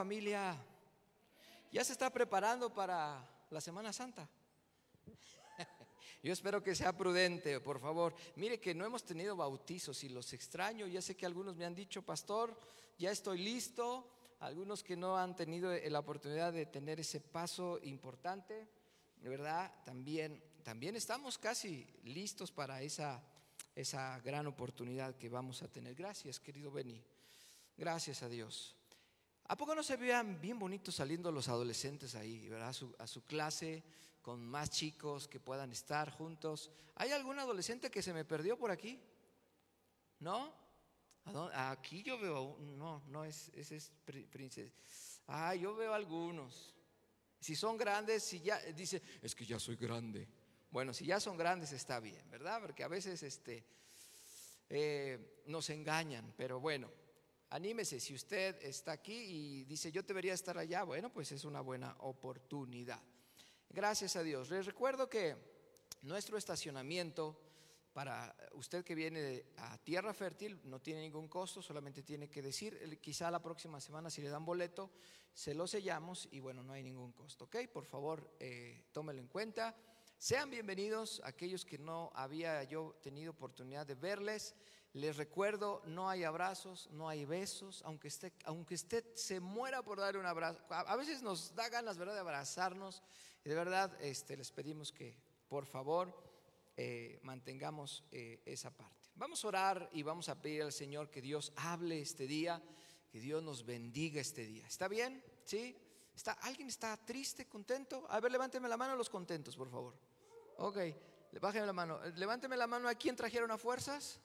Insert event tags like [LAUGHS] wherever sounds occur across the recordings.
Familia, ya se está preparando para la Semana Santa. [LAUGHS] Yo espero que sea prudente, por favor. Mire que no hemos tenido bautizos y los extraño. Ya sé que algunos me han dicho, pastor, ya estoy listo. Algunos que no han tenido la oportunidad de tener ese paso importante, de verdad, también, también estamos casi listos para esa, esa gran oportunidad que vamos a tener. Gracias, querido Beni. Gracias a Dios. ¿A poco no se vean bien bonitos saliendo los adolescentes ahí, ¿verdad? A su, a su, clase, con más chicos que puedan estar juntos. ¿Hay algún adolescente que se me perdió por aquí? ¿No? Aquí yo veo, no, no es, ese es princesa. Ah, yo veo algunos. Si son grandes, si ya, dice, es que ya soy grande. Bueno, si ya son grandes está bien, ¿verdad? Porque a veces este, eh, nos engañan, pero bueno. Anímese, si usted está aquí y dice yo debería estar allá, bueno, pues es una buena oportunidad. Gracias a Dios. Les recuerdo que nuestro estacionamiento para usted que viene a Tierra Fértil no tiene ningún costo, solamente tiene que decir, quizá la próxima semana si le dan boleto, se lo sellamos y bueno, no hay ningún costo, ¿ok? Por favor, eh, tómelo en cuenta. Sean bienvenidos aquellos que no había yo tenido oportunidad de verles. Les recuerdo, no hay abrazos, no hay besos, aunque usted, aunque usted se muera por dar un abrazo. A veces nos da ganas, ¿verdad?, de abrazarnos. De verdad, este, les pedimos que, por favor, eh, mantengamos eh, esa parte. Vamos a orar y vamos a pedir al Señor que Dios hable este día, que Dios nos bendiga este día. ¿Está bien? ¿Sí? ¿Está, ¿Alguien está triste, contento? A ver, levánteme la mano los contentos, por favor. Ok, bájeme la mano. Levánteme la mano a quién trajeron a fuerzas.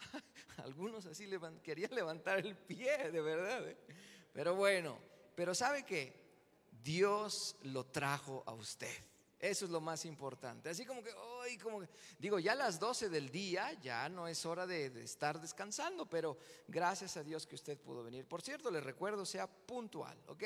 [LAUGHS] Algunos así querían levantar el pie, de verdad. ¿eh? Pero bueno, pero ¿sabe que Dios lo trajo a usted. Eso es lo más importante. Así como que, hoy, como que, digo, ya a las 12 del día ya no es hora de, de, estar descansando, pero gracias a Dios que usted pudo venir. Por cierto, le recuerdo, sea puntual, ¿ok?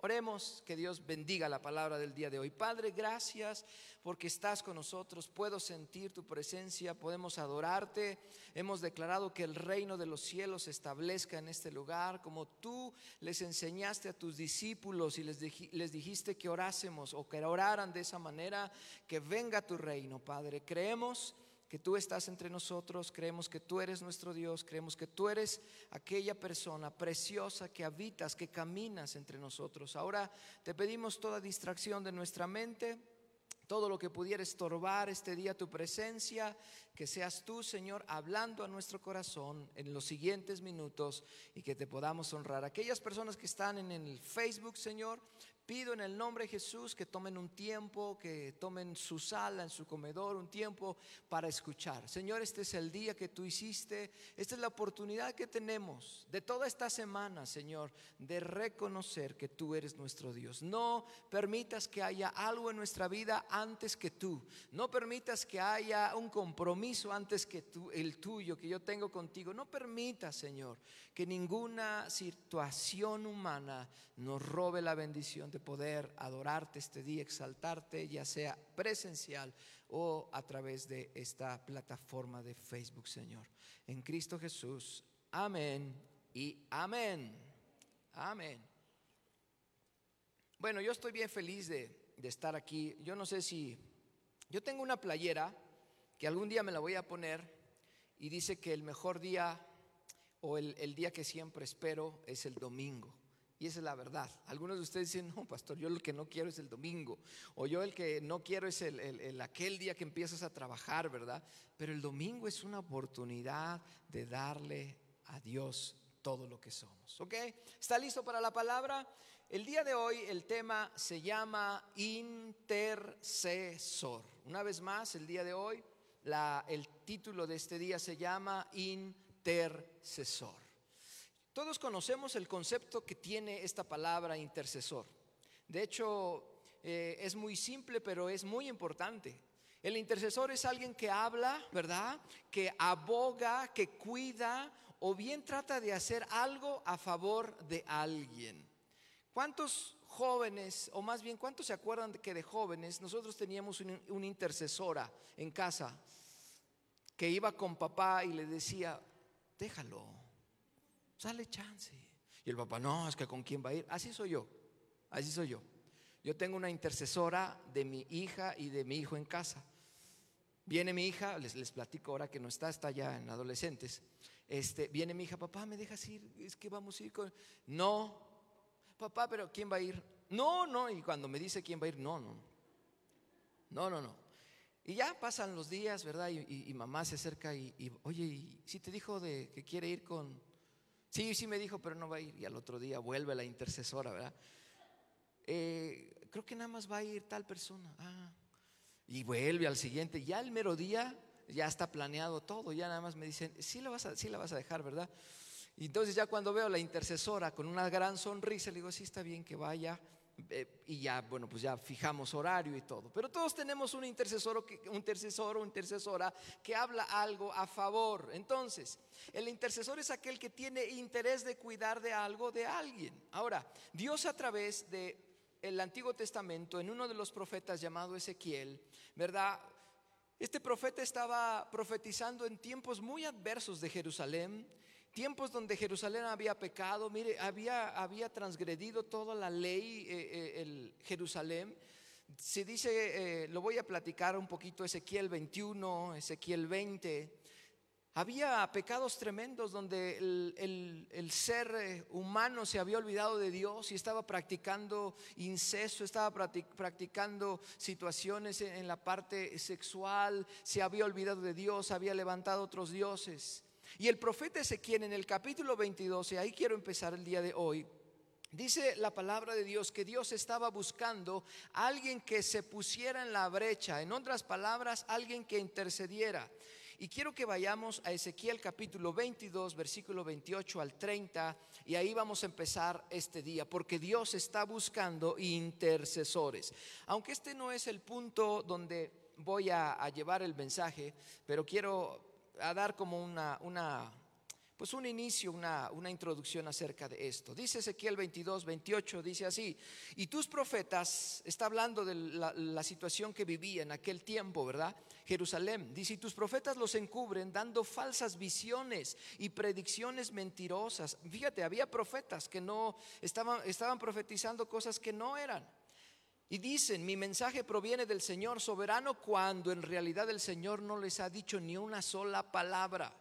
Oremos que Dios bendiga la palabra del día de hoy. Padre, gracias porque estás con nosotros. Puedo sentir tu presencia, podemos adorarte. Hemos declarado que el reino de los cielos se establezca en este lugar, como tú les enseñaste a tus discípulos y les, les dijiste que orásemos o que oraran de esa manera, que venga tu reino, Padre. Creemos que tú estás entre nosotros, creemos que tú eres nuestro Dios, creemos que tú eres aquella persona preciosa que habitas, que caminas entre nosotros. Ahora te pedimos toda distracción de nuestra mente, todo lo que pudiera estorbar este día tu presencia, que seas tú, Señor, hablando a nuestro corazón en los siguientes minutos y que te podamos honrar. Aquellas personas que están en el Facebook, Señor, Pido en el nombre de Jesús que tomen un tiempo, que tomen su sala, en su comedor, un tiempo para escuchar. Señor, este es el día que tú hiciste, esta es la oportunidad que tenemos de toda esta semana, Señor, de reconocer que tú eres nuestro Dios. No permitas que haya algo en nuestra vida antes que tú. No permitas que haya un compromiso antes que tú, el tuyo que yo tengo contigo. No permitas, Señor, que ninguna situación humana nos robe la bendición de poder adorarte este día, exaltarte, ya sea presencial o a través de esta plataforma de Facebook, Señor. En Cristo Jesús. Amén y amén. Amén. Bueno, yo estoy bien feliz de, de estar aquí. Yo no sé si... Yo tengo una playera que algún día me la voy a poner y dice que el mejor día o el, el, día que siempre espero es el domingo. Y esa es la verdad. Algunos de ustedes dicen, no, pastor, yo lo que no quiero es el domingo. O yo el que no quiero es el, el, aquel día que empiezas a trabajar, ¿verdad? Pero el domingo es una oportunidad de darle a Dios todo lo que somos. ¿Ok? ¿Está listo para la palabra? El día de hoy el tema se llama intercesor. Una vez más, el día de hoy, el título de este día se llama intercesor. Todos conocemos el concepto que tiene esta palabra intercesor. De hecho, eh, es muy simple, pero es muy importante. El intercesor es alguien que habla, ¿verdad? Que aboga, que cuida o bien trata de hacer algo a favor de alguien. ¿Cuántos jóvenes, o más bien, cuántos se acuerdan que de jóvenes nosotros teníamos una intercesora en casa que iba con papá y le decía, déjalo, Dale chance. Y el papá, no, es que con quién va a ir. Así soy yo, así soy yo. Yo tengo una intercesora de mi hija y de mi hijo en casa. Viene mi hija, les, les platico ahora que no está, está ya en adolescentes. Este, viene mi hija, papá, ¿me dejas ir? Es que vamos a ir con... No, papá, pero ¿quién va a ir? No, no, y cuando me dice quién va a ir, no, no. No, no, no. Y ya pasan los días, ¿verdad? Y, mamá se acerca y, oye, ¿y si te dijo de que quiere ir con... Sí, sí me dijo, pero no va a ir. Y al otro día vuelve la intercesora, ¿verdad? Eh, creo que nada más va a ir tal persona. Ah. Y vuelve al siguiente. Ya el mero día ya está planeado todo. Ya nada más me dicen, sí la vas a, sí la vas a dejar, ¿verdad? Y entonces ya cuando veo a la intercesora con una gran sonrisa, le digo, sí está bien que vaya. Eh, y ya, bueno, pues ya fijamos horario y todo. Pero todos tenemos un intercesor, un intercesor o intercesora que habla algo a favor. Entonces, el intercesor es aquel que tiene interés de cuidar de algo de alguien. Ahora, Dios a través de el Antiguo Testamento, en uno de los profetas llamado Ezequiel, ¿verdad? Este profeta estaba profetizando en tiempos muy adversos de Jerusalén, tiempos donde Jerusalén había pecado, mire, había, había transgredido toda la ley eh, eh, el Jerusalén. Se dice, eh, lo voy a platicar un poquito, Ezequiel 21, Ezequiel 20. Había pecados tremendos donde el, ser humano se había olvidado de Dios y estaba practicando incesto, estaba practicando situaciones en la parte sexual, se había olvidado de Dios, había levantado otros dioses. Y el profeta Ezequiel en el capítulo 22, y ahí quiero empezar el día de hoy, Dice la palabra de Dios que Dios estaba buscando a alguien que se pusiera en la brecha, en otras palabras, alguien que intercediera. Y quiero que vayamos a Ezequiel capítulo 22, versículo 28 al 30, y ahí vamos a empezar este día, porque Dios está buscando intercesores. Aunque este no es el punto donde voy a, llevar el mensaje, pero quiero a dar como una, una pues un inicio, una, una, introducción acerca de esto. Dice Ezequiel 22, 28, dice así, y tus profetas, está hablando de la, la, situación que vivía en aquel tiempo, ¿verdad? Jerusalén, dice, y tus profetas los encubren dando falsas visiones y predicciones mentirosas. Fíjate, había profetas que no estaban, estaban profetizando cosas que no eran. Y dicen, mi mensaje proviene del Señor soberano cuando en realidad el Señor no les ha dicho ni una sola palabra.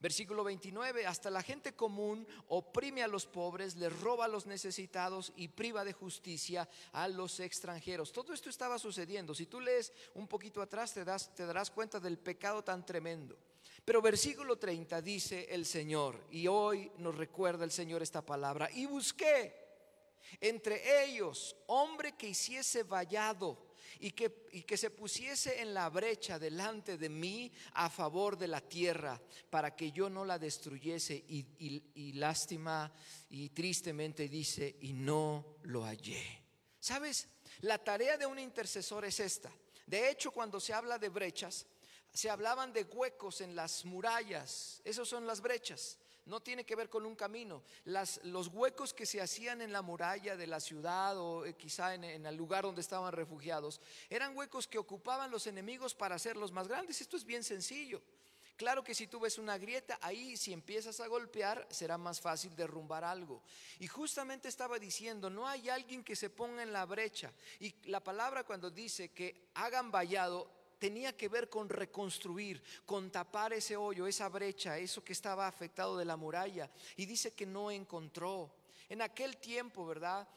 Versículo 29, hasta la gente común oprime a los pobres, les roba a los necesitados y priva de justicia a los extranjeros. Todo esto estaba sucediendo. Si tú lees un poquito atrás te, das, te darás cuenta del pecado tan tremendo. Pero versículo 30 dice el Señor, y hoy nos recuerda el Señor esta palabra, y busqué entre ellos hombre que hiciese vallado y que, y que se pusiese en la brecha delante de mí a favor de la tierra para que yo no la destruyese y, y lástima y tristemente dice y no lo hallé. ¿Sabes? La tarea de un intercesor es esta. De hecho, cuando se habla de brechas, se hablaban de huecos en las murallas. Esas son las brechas no tiene que ver con un camino. los huecos que se hacían en la muralla de la ciudad o eh, quizá en, en, el lugar donde estaban refugiados, eran huecos que ocupaban los enemigos para hacerlos más grandes. Esto es bien sencillo. Claro que si tú ves una grieta, ahí si empiezas a golpear será más fácil derrumbar algo. Y justamente estaba diciendo, no hay alguien que se ponga en la brecha. Y la palabra cuando dice que hagan vallado, tenía que ver con reconstruir, con tapar ese hoyo, esa brecha, eso que estaba afectado de la muralla. Y dice que no encontró. En aquel tiempo, ¿verdad?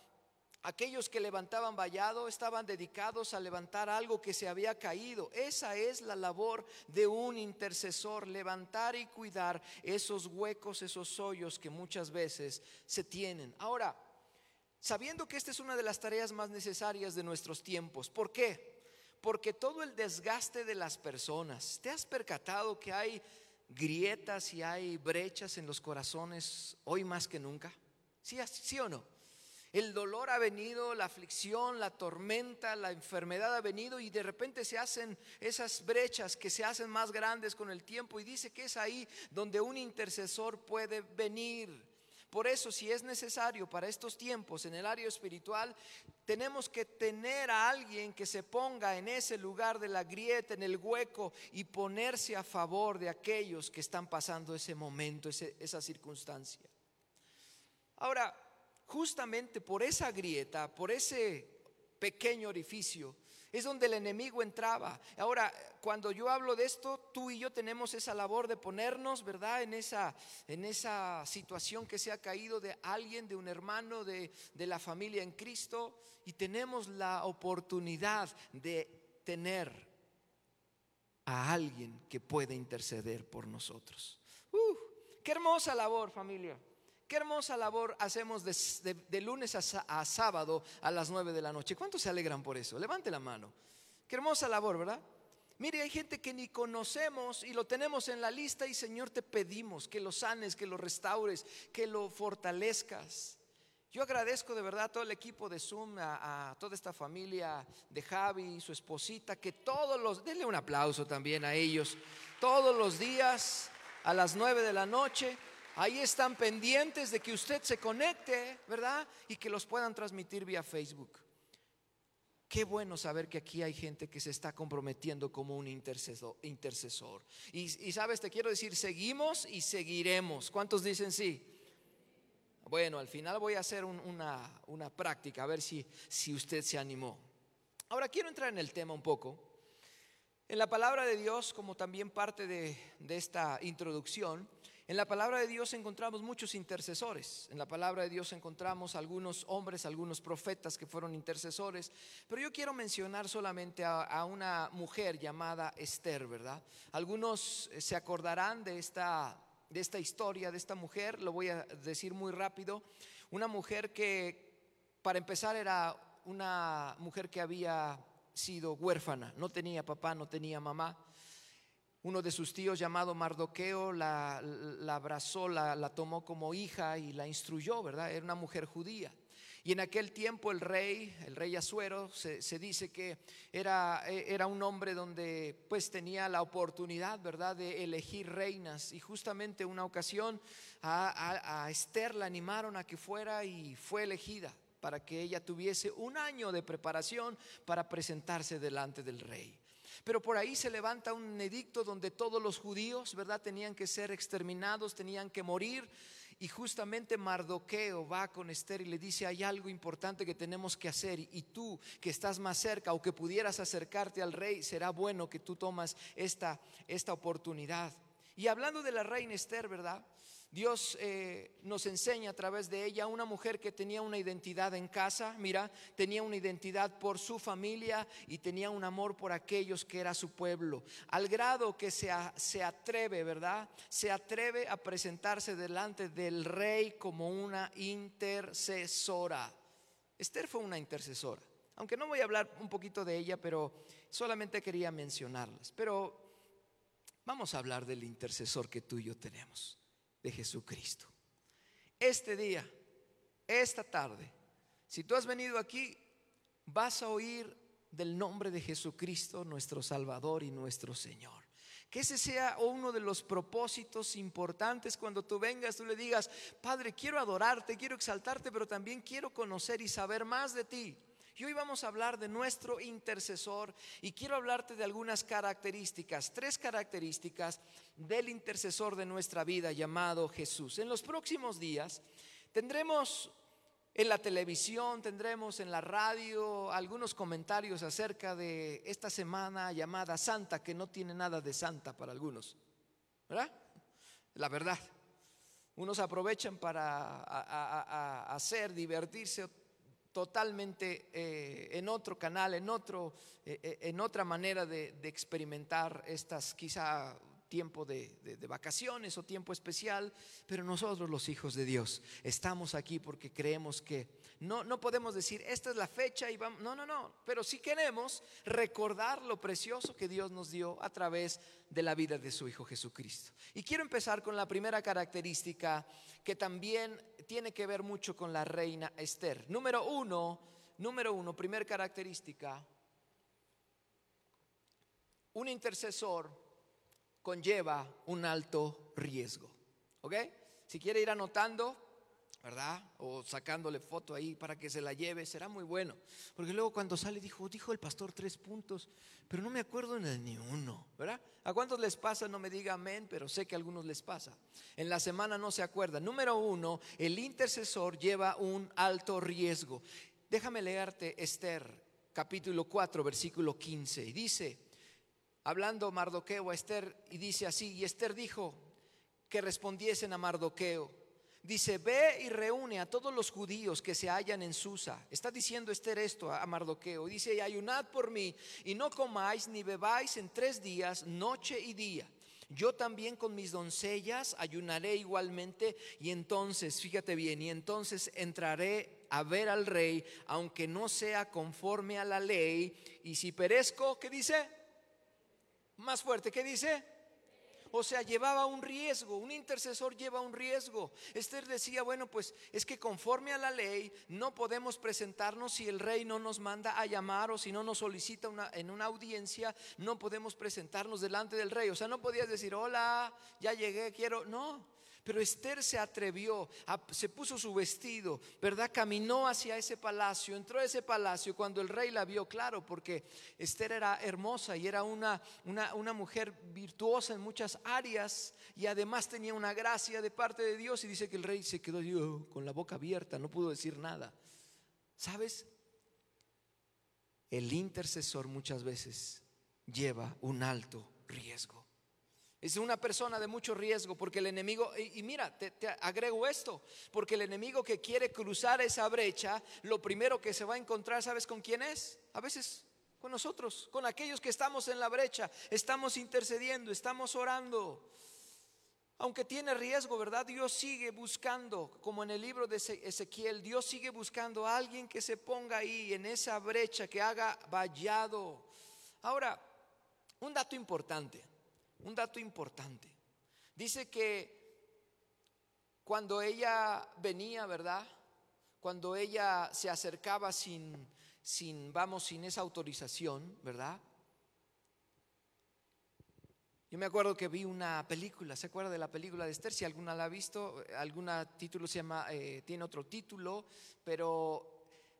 Aquellos que levantaban vallado estaban dedicados a levantar algo que se había caído. Esa es la labor de un intercesor, levantar y cuidar esos huecos, esos hoyos que muchas veces se tienen. Ahora, sabiendo que esta es una de las tareas más necesarias de nuestros tiempos, ¿por qué? Porque todo el desgaste de las personas, ¿te has percatado que hay grietas y hay brechas en los corazones hoy más que nunca? ¿Sí, sí o no? El dolor ha venido, la aflicción, la tormenta, la enfermedad ha venido y de repente se hacen esas brechas que se hacen más grandes con el tiempo y dice que es ahí donde un intercesor puede venir por eso, si es necesario para estos tiempos en el área espiritual, tenemos que tener a alguien que se ponga en ese lugar de la grieta, en el hueco, y ponerse a favor de aquellos que están pasando ese momento, esa circunstancia. Ahora, justamente por esa grieta, por ese pequeño orificio, es donde el enemigo entraba. Ahora, cuando yo hablo de esto, tú y yo tenemos esa labor de ponernos, ¿verdad? En esa, en esa situación que se ha caído de alguien, de un hermano, de, de la familia en Cristo, y tenemos la oportunidad de tener a alguien que puede interceder por nosotros. Uh, qué hermosa labor, familia. Qué hermosa labor hacemos de, lunes a, sábado a las nueve de la noche. ¿Cuántos se alegran por eso? Levante la mano. Qué hermosa labor, ¿verdad? Mire, hay gente que ni conocemos y lo tenemos en la lista y Señor te pedimos que lo sanes, que lo restaures, que lo fortalezcas. Yo agradezco de verdad a todo el equipo de Zoom, a, toda esta familia de Javi, su esposita, que todos los, denle un aplauso también a ellos, todos los días a las nueve de la noche Ahí están pendientes de que usted se conecte, ¿verdad? Y que los puedan transmitir vía Facebook. Qué bueno saber que aquí hay gente que se está comprometiendo como un intercesor. Y, sabes, te quiero decir, seguimos y seguiremos. ¿Cuántos dicen sí? Bueno, al final voy a hacer una, una, práctica, a ver si, si usted se animó. Ahora quiero entrar en el tema un poco. En la palabra de Dios, como también parte de, de esta introducción, en la palabra de Dios encontramos muchos intercesores. En la palabra de Dios encontramos algunos hombres, algunos profetas que fueron intercesores. Pero yo quiero mencionar solamente a, una mujer llamada Esther, ¿verdad? Algunos eh, se acordarán de esta, de esta historia, de esta mujer. Lo voy a decir muy rápido. Una mujer que, para empezar, era una mujer que había sido huérfana. No tenía papá, no tenía mamá. Uno de sus tíos llamado Mardoqueo la, abrazó, la, tomó como hija y la instruyó, ¿verdad? Era una mujer judía. Y en aquel tiempo el rey, el rey Azuero, se, dice que era, era, un hombre donde pues tenía la oportunidad, ¿verdad?, de elegir reinas. Y justamente una ocasión a, a Esther la animaron a que fuera y fue elegida para que ella tuviese un año de preparación para presentarse delante del rey. Pero por ahí se levanta un edicto donde todos los judíos, ¿verdad?, tenían que ser exterminados, tenían que morir. Y justamente Mardoqueo va con Esther y le dice, hay algo importante que tenemos que hacer y tú que estás más cerca o que pudieras acercarte al rey, será bueno que tú tomas esta, esta oportunidad. Y hablando de la reina Esther, ¿verdad? Dios eh, nos enseña a través de ella una mujer que tenía una identidad en casa, mira, tenía una identidad por su familia y tenía un amor por aquellos que era su pueblo, al grado que se, se atreve, ¿verdad? Se atreve a presentarse delante del rey como una intercesora. Esther fue una intercesora, aunque no voy a hablar un poquito de ella, pero solamente quería mencionarlas. Pero vamos a hablar del intercesor que tú y yo tenemos de Jesucristo. Este día, esta tarde, si tú has venido aquí, vas a oír del nombre de Jesucristo, nuestro Salvador y nuestro Señor. Que ese sea uno de los propósitos importantes cuando tú vengas, tú le digas, Padre, quiero adorarte, quiero exaltarte, pero también quiero conocer y saber más de ti. Y hoy vamos a hablar de nuestro intercesor y quiero hablarte de algunas características, tres características del intercesor de nuestra vida llamado Jesús. En los próximos días tendremos en la televisión, tendremos en la radio algunos comentarios acerca de esta semana llamada Santa, que no tiene nada de santa para algunos. ¿Verdad? La verdad. Unos aprovechan para hacer, divertirse totalmente eh, en otro canal, en, otro, eh, eh, en otra manera de, experimentar estas quizá tiempo de, vacaciones o tiempo especial, pero nosotros los hijos de Dios estamos aquí porque creemos que no, no podemos decir esta es la fecha y vamos, no, no, no, pero sí queremos recordar lo precioso que Dios nos dio a través de la vida de su Hijo Jesucristo. Y quiero empezar con la primera característica que también tiene que ver mucho con la reina Esther. Número uno, número uno, primera característica, un intercesor conlleva un alto riesgo. ¿Ok? Si quiere ir anotando, ¿verdad? O sacándole foto ahí para que se la lleve, será muy bueno. Porque luego cuando sale dijo, dijo el pastor tres puntos, pero no me acuerdo de ni uno, ¿verdad? ¿A cuántos les pasa? No me diga amén, pero sé que a algunos les pasa. En la semana no se acuerda. Número uno, el intercesor lleva un alto riesgo. Déjame leerte Esther, capítulo 4, versículo 15. Y dice, hablando Mardoqueo a Esther, y dice así, y Esther dijo que respondiesen a Mardoqueo dice, ve y reúne a todos los judíos que se hallan en Susa. Está diciendo Esther esto a Mardoqueo. Dice, ayunad por mí y no comáis ni bebáis en tres días, noche y día. Yo también con mis doncellas ayunaré igualmente y entonces, fíjate bien, y entonces entraré a ver al rey, aunque no sea conforme a la ley. Y si perezco, ¿qué dice? Más fuerte, ¿qué dice? O sea, llevaba un riesgo, un intercesor lleva un riesgo. Esther decía, bueno, pues es que conforme a la ley no podemos presentarnos si el rey no nos manda a llamar o si no nos solicita una, en una audiencia, no podemos presentarnos delante del rey. O sea, no podías decir, hola, ya llegué, quiero. No, pero Esther se atrevió, se puso su vestido, ¿verdad? Caminó hacia ese palacio, entró a ese palacio cuando el rey la vio, claro, porque Esther era hermosa y era una, una, mujer virtuosa en muchas áreas y además tenía una gracia de parte de Dios y dice que el rey se quedó oh, con la boca abierta, no pudo decir nada. ¿Sabes? El intercesor muchas veces lleva un alto riesgo. Es una persona de mucho riesgo porque el enemigo, y, mira, te, agrego esto, porque el enemigo que quiere cruzar esa brecha, lo primero que se va a encontrar, ¿sabes con quién es? A veces con nosotros, con aquellos que estamos en la brecha, estamos intercediendo, estamos orando. Aunque tiene riesgo, ¿verdad? Dios sigue buscando, como en el libro de Ezequiel, Dios sigue buscando a alguien que se ponga ahí en esa brecha, que haga vallado. Ahora, un dato importante un dato importante. Dice que cuando ella venía, ¿verdad? Cuando ella se acercaba sin, sin, vamos, sin esa autorización, ¿verdad? Yo me acuerdo que vi una película, ¿se acuerda de la película de Esther? Si alguna la ha visto, alguna título se llama, eh, tiene otro título, pero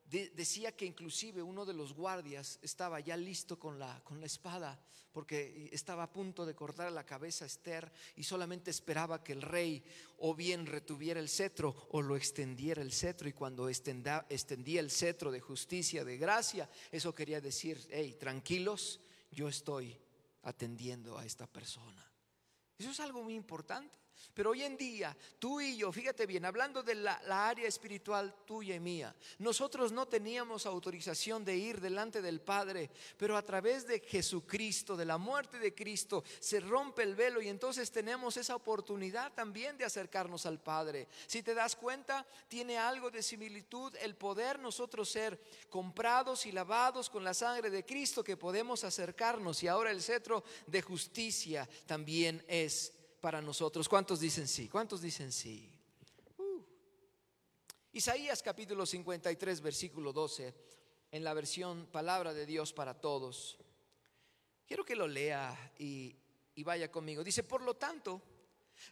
decía que inclusive uno de los guardias estaba ya listo con la, con la espada porque estaba a punto de cortar la cabeza a Esther y solamente esperaba que el rey o bien retuviera el cetro o lo extendiera el cetro y cuando extendía, extendía el cetro de justicia, de gracia, eso quería decir, hey, tranquilos, yo estoy atendiendo a esta persona. Eso es algo muy importante. Pero hoy en día, tú y yo, fíjate bien, hablando de la, área espiritual tuya y mía, nosotros no teníamos autorización de ir delante del Padre, pero a través de Jesucristo, de la muerte de Cristo, se rompe el velo y entonces tenemos esa oportunidad también de acercarnos al Padre. Si te das cuenta, tiene algo de similitud el poder nosotros ser comprados y lavados con la sangre de Cristo, que podemos acercarnos y ahora el cetro de justicia también es para nosotros. ¿Cuántos dicen sí? ¿Cuántos dicen sí? Uh. Isaías capítulo 53, versículo 12, en la versión Palabra de Dios para todos. Quiero que lo lea y, y vaya conmigo. Dice, por lo tanto,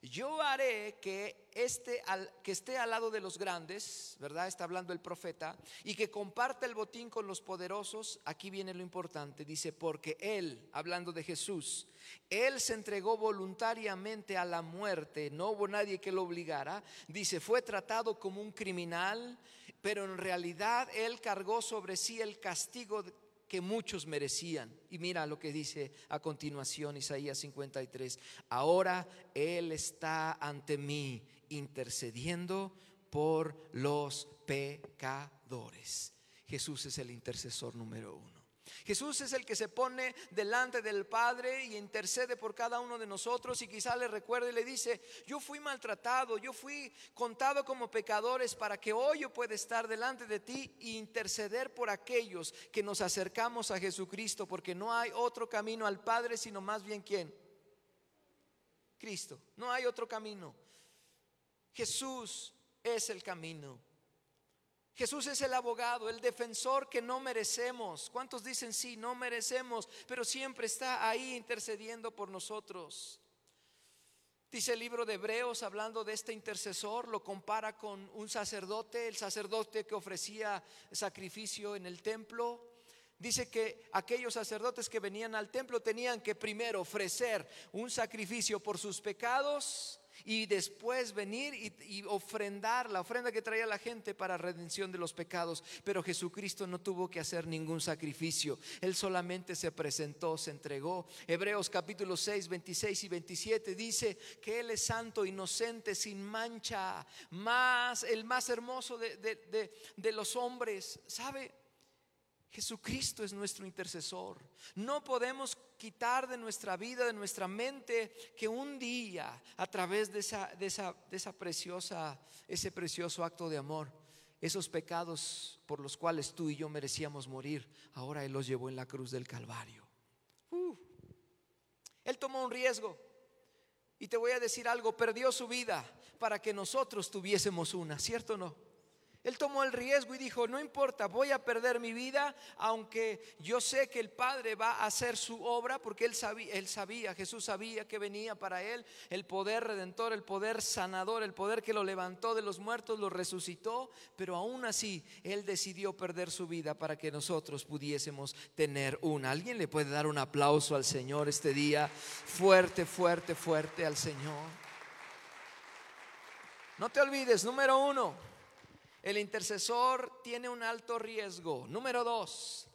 yo haré que, este, que esté al lado de los grandes, ¿verdad? Está hablando el profeta, y que comparte el botín con los poderosos. Aquí viene lo importante, dice, porque Él, hablando de Jesús, Él se entregó voluntariamente a la muerte, no hubo nadie que lo obligara. Dice, fue tratado como un criminal, pero en realidad Él cargó sobre sí el castigo que muchos merecían. Y mira lo que dice a continuación Isaías 53. Ahora Él está ante mí intercediendo por los pecadores. Jesús es el intercesor número uno. Jesús es el que se pone delante del Padre y intercede por cada uno de nosotros y quizá le recuerde y le dice, yo fui maltratado, yo fui contado como pecadores para que hoy yo pueda estar delante de ti e interceder por aquellos que nos acercamos a Jesucristo, porque no hay otro camino al Padre sino más bien quién. Cristo, no hay otro camino. Jesús es el camino. Jesús es el abogado, el defensor que no merecemos. ¿Cuántos dicen sí, no merecemos, pero siempre está ahí intercediendo por nosotros? Dice el libro de Hebreos, hablando de este intercesor, lo compara con un sacerdote, el sacerdote que ofrecía sacrificio en el templo. Dice que aquellos sacerdotes que venían al templo tenían que primero ofrecer un sacrificio por sus pecados y después venir y, ofrendar la ofrenda que traía la gente para redención de los pecados. Pero Jesucristo no tuvo que hacer ningún sacrificio. Él solamente se presentó, se entregó. Hebreos capítulo 6, 26 y 27 dice que Él es santo, inocente, sin mancha, más, el más hermoso de, de los hombres. ¿Sabe? Jesucristo es nuestro intercesor. No podemos quitar de nuestra vida, de nuestra mente, que un día, a través de esa, de esa, de esa preciosa, ese precioso acto de amor, esos pecados por los cuales tú y yo merecíamos morir, ahora Él los llevó en la cruz del Calvario. Uh. Él tomó un riesgo. Y te voy a decir algo, perdió su vida para que nosotros tuviésemos una, ¿cierto o no? Él tomó el riesgo y dijo, no importa, voy a perder mi vida, aunque yo sé que el Padre va a hacer su obra, porque él sabía, Jesús sabía que venía para él el poder redentor, el poder sanador, el poder que lo levantó de los muertos, lo resucitó, pero aún así él decidió perder su vida para que nosotros pudiésemos tener una. ¿Alguien le puede dar un aplauso al Señor este día? Fuerte, fuerte, fuerte al Señor. No te olvides, número uno el intercesor tiene un alto riesgo. Número dos,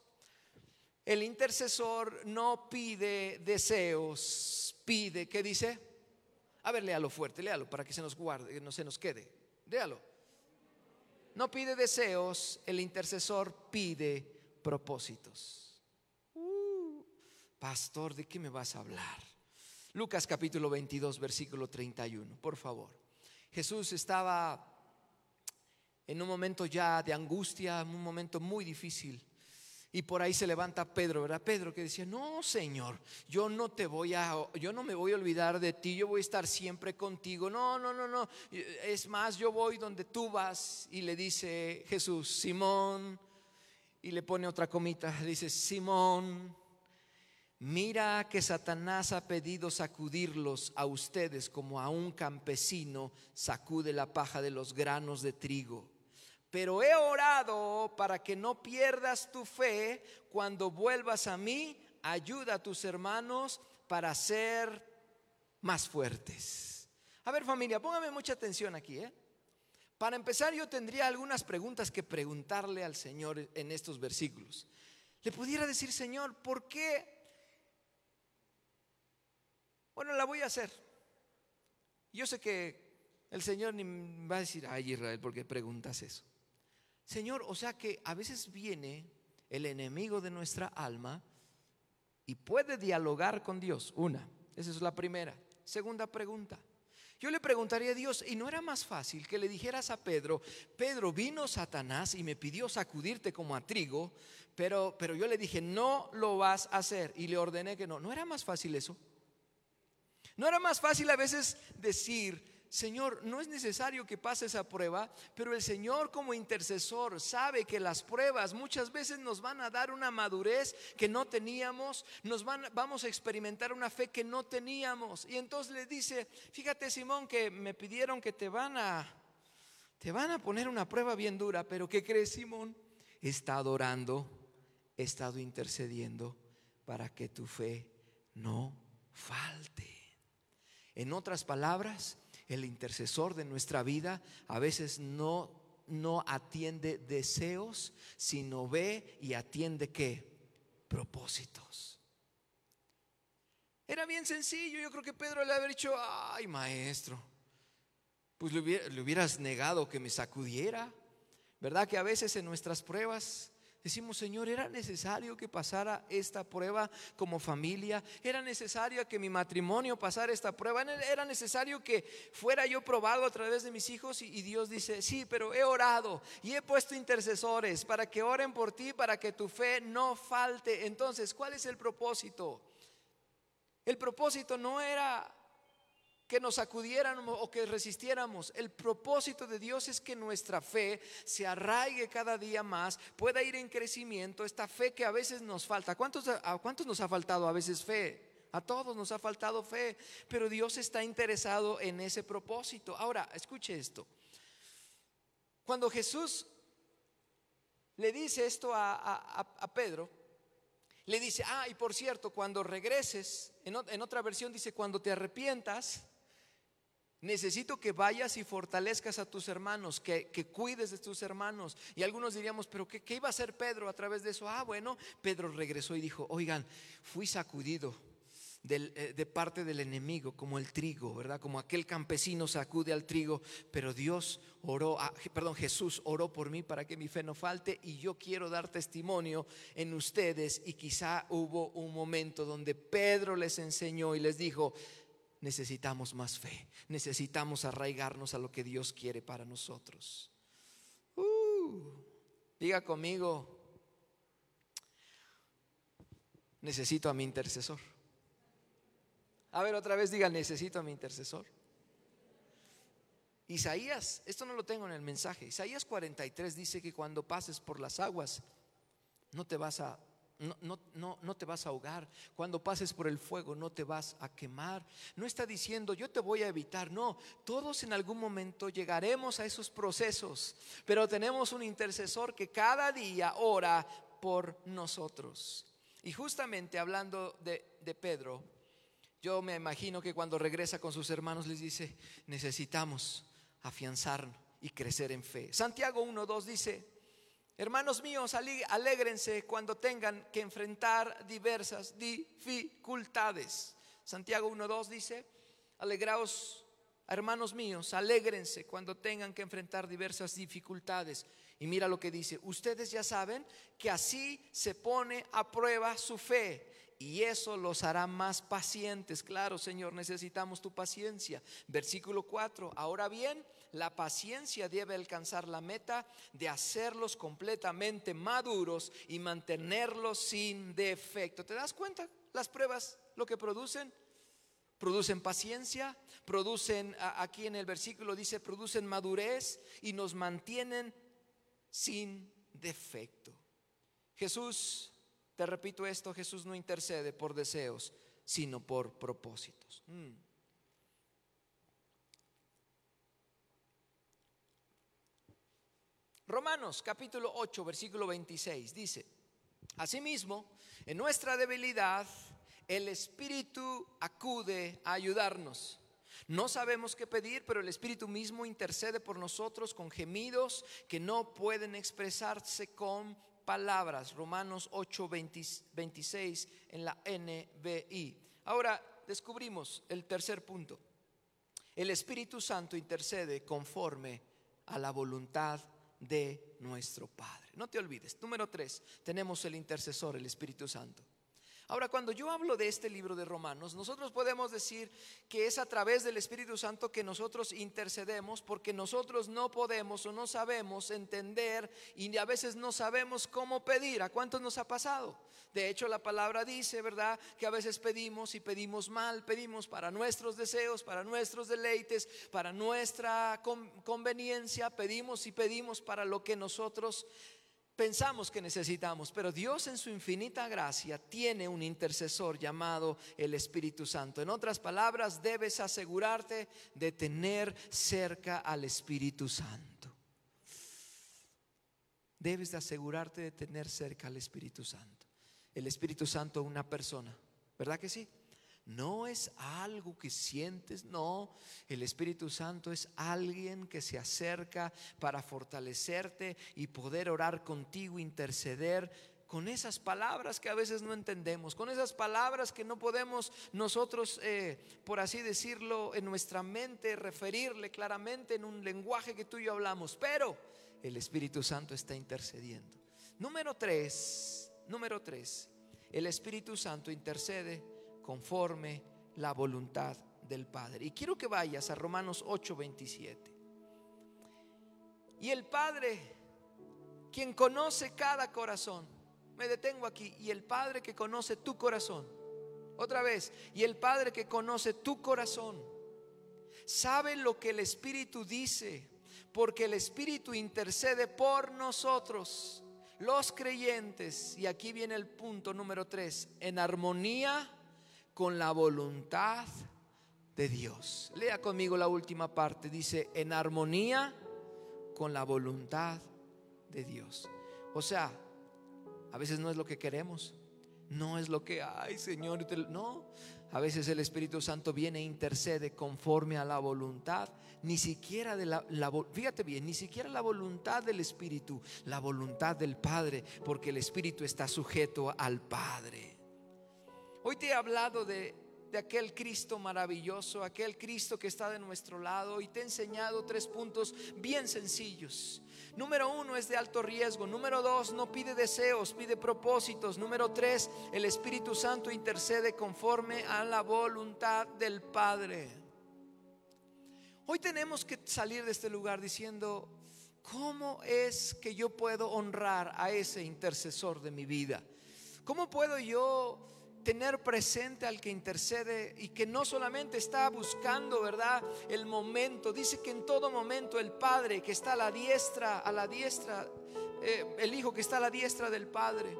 el intercesor no pide deseos, pide, ¿qué dice? A ver, léalo fuerte, léalo para que se nos guarde, no se nos quede. Léalo. No pide deseos, el intercesor pide propósitos. Uh, pastor, ¿de qué me vas a hablar? Lucas capítulo 22, versículo 31, por favor. Jesús estaba en un momento ya de angustia, un momento muy difícil. Y por ahí se levanta Pedro, ¿verdad? Pedro que decía, no, Señor, yo no te voy a, yo no me voy a olvidar de ti, yo voy a estar siempre contigo. No, no, no, no. Es más, yo voy donde tú vas. Y le dice Jesús, Simón, y le pone otra comita, dice, Simón, mira que Satanás ha pedido sacudirlos a ustedes como a un campesino sacude la paja de los granos de trigo pero he orado para que no pierdas tu fe cuando vuelvas a mí. Ayuda a tus hermanos para ser más fuertes. A ver familia, póngame mucha atención aquí. ¿eh? Para empezar yo tendría algunas preguntas que preguntarle al Señor en estos versículos. Le pudiera decir, Señor, ¿por qué? Bueno, la voy a hacer. Yo sé que el Señor ni va a decir, ay Israel, ¿por qué preguntas eso? Señor, o sea que a veces viene el enemigo de nuestra alma y puede dialogar con Dios. Una, esa es la primera. Segunda pregunta. Yo le preguntaría a Dios, ¿y no era más fácil que le dijeras a Pedro, Pedro, vino Satanás y me pidió sacudirte como a trigo, pero, pero yo le dije, no lo vas a hacer y le ordené que no. ¿No era más fácil eso? ¿No era más fácil a veces decir, Señor, no es necesario que pase esa prueba, pero el Señor como intercesor sabe que las pruebas muchas veces nos van a dar una madurez que no teníamos, nos van, vamos a experimentar una fe que no teníamos. Y entonces le dice, fíjate Simón que me pidieron que te van a, te van a poner una prueba bien dura, pero ¿qué crees Simón? He estado orando, he estado intercediendo para que tu fe no falte. En otras palabras, el intercesor de nuestra vida a veces no, no atiende deseos, sino ve y atiende qué? Propósitos. Era bien sencillo, yo creo que Pedro le había dicho, ay maestro, pues le hubieras negado que me sacudiera. ¿Verdad que a veces en nuestras pruebas Decimos, Señor, ¿era necesario que pasara esta prueba como familia? ¿Era necesario que mi matrimonio pasara esta prueba? ¿Era necesario que fuera yo probado a través de mis hijos? Y, Dios dice, sí, pero he orado y he puesto intercesores para que oren por ti, para que tu fe no falte. Entonces, ¿cuál es el propósito? El propósito no era que nos sacudiéramos o que resistiéramos. El propósito de Dios es que nuestra fe se arraigue cada día más, pueda ir en crecimiento, esta fe que a veces nos falta. ¿Cuántos, ¿A cuántos nos ha faltado a veces fe? A todos nos ha faltado fe, pero Dios está interesado en ese propósito. Ahora, escuche esto. Cuando Jesús le dice esto a, Pedro, le dice, ah, y por cierto, cuando regreses, en otra versión dice, cuando te arrepientas, Necesito que vayas y fortalezcas a tus hermanos, que, cuides de tus hermanos. Y algunos diríamos, pero ¿qué, ¿qué, iba a hacer Pedro a través de eso? Ah, bueno, Pedro regresó y dijo, oigan, fui sacudido eh, de parte del enemigo, como el trigo, ¿verdad? Como aquel campesino sacude al trigo, pero Dios oró, perdón, Jesús oró por mí para que mi fe no falte y yo quiero dar testimonio en ustedes. Y quizá hubo un momento donde Pedro les enseñó y les dijo, necesitamos más fe, necesitamos arraigarnos a lo que Dios quiere para nosotros. Uh, diga conmigo, necesito a mi intercesor. A ver, otra vez diga, necesito a mi intercesor. Isaías, esto no lo tengo en el mensaje, Isaías 43 dice que cuando pases por las aguas, no te vas a no, no, no, te vas a ahogar. Cuando pases por el fuego no te vas a quemar. No está diciendo yo te voy a evitar. No, todos en algún momento llegaremos a esos procesos. Pero tenemos un intercesor que cada día ora por nosotros. Y justamente hablando de, de Pedro, yo me imagino que cuando regresa con sus hermanos les dice, necesitamos afianzarnos y crecer en fe. Santiago 1.2 dice, Hermanos míos, alégrense cuando tengan que enfrentar diversas dificultades. Santiago 1.2 dice, alegraos, hermanos míos, alégrense cuando tengan que enfrentar diversas dificultades. Y mira lo que dice, ustedes ya saben que así se pone a prueba su fe y eso los hará más pacientes. Claro, Señor, necesitamos tu paciencia. Versículo 4, ahora bien, la paciencia debe alcanzar la meta de hacerlos completamente maduros y mantenerlos sin defecto. ¿Te das cuenta las pruebas lo que producen? Producen paciencia, producen, aquí en el versículo dice, producen madurez y nos mantienen sin defecto. Jesús, te repito esto, Jesús no intercede por deseos, sino por propósitos. Mm. Romanos capítulo 8, versículo 26 dice, Asimismo, en nuestra debilidad, el Espíritu acude a ayudarnos. No sabemos qué pedir, pero el Espíritu mismo intercede por nosotros con gemidos que no pueden expresarse con palabras. Romanos 8, 26 en la NBI. Ahora descubrimos el tercer punto. El Espíritu Santo intercede conforme a la voluntad de nuestro Padre. No te olvides. Número tres, tenemos el intercesor, el Espíritu Santo. Ahora, cuando yo hablo de este libro de Romanos, nosotros podemos decir que es a través del Espíritu Santo que nosotros intercedemos porque nosotros no podemos o no sabemos entender y a veces no sabemos cómo pedir. ¿A cuántos nos ha pasado? De hecho, la palabra dice, ¿verdad? Que a veces pedimos y pedimos mal, pedimos para nuestros deseos, para nuestros deleites, para nuestra conveniencia, pedimos y pedimos para lo que nosotros pensamos que necesitamos, pero Dios en su infinita gracia tiene un intercesor llamado el Espíritu Santo. En otras palabras, debes asegurarte de tener cerca al Espíritu Santo. Debes de asegurarte de tener cerca al Espíritu Santo. El Espíritu Santo una persona, ¿verdad que sí? No es algo que sientes, no. El Espíritu Santo es alguien que se acerca para fortalecerte y poder orar contigo, interceder con esas palabras que a veces no entendemos, con esas palabras que no podemos nosotros, eh, por así decirlo, en nuestra mente referirle claramente en un lenguaje que tú y yo hablamos, pero el Espíritu Santo está intercediendo. Número tres, número tres, el Espíritu Santo intercede conforme la voluntad del Padre. Y quiero que vayas a Romanos 8:27. Y el Padre, quien conoce cada corazón, me detengo aquí, y el Padre que conoce tu corazón, otra vez, y el Padre que conoce tu corazón, sabe lo que el Espíritu dice, porque el Espíritu intercede por nosotros, los creyentes, y aquí viene el punto número tres, en armonía con la voluntad de Dios. Lea conmigo la última parte. Dice, en armonía con la voluntad de Dios. O sea, a veces no es lo que queremos, no es lo que, ay Señor, no. A veces el Espíritu Santo viene e intercede conforme a la voluntad, ni siquiera de la, la, fíjate bien, ni siquiera la voluntad del Espíritu, la voluntad del Padre, porque el Espíritu está sujeto al Padre. Hoy te he hablado de, aquel Cristo maravilloso, aquel Cristo que está de nuestro lado y te he enseñado tres puntos bien sencillos. Número uno es de alto riesgo. Número dos, no pide deseos, pide propósitos. Número tres, el Espíritu Santo intercede conforme a la voluntad del Padre. Hoy tenemos que salir de este lugar diciendo, ¿cómo es que yo puedo honrar a ese intercesor de mi vida? ¿Cómo puedo yo tener presente al que intercede y que no solamente está buscando, ¿verdad? El momento. Dice que en todo momento el Padre que está a la diestra, a la diestra, eh, el Hijo que está a la diestra del Padre,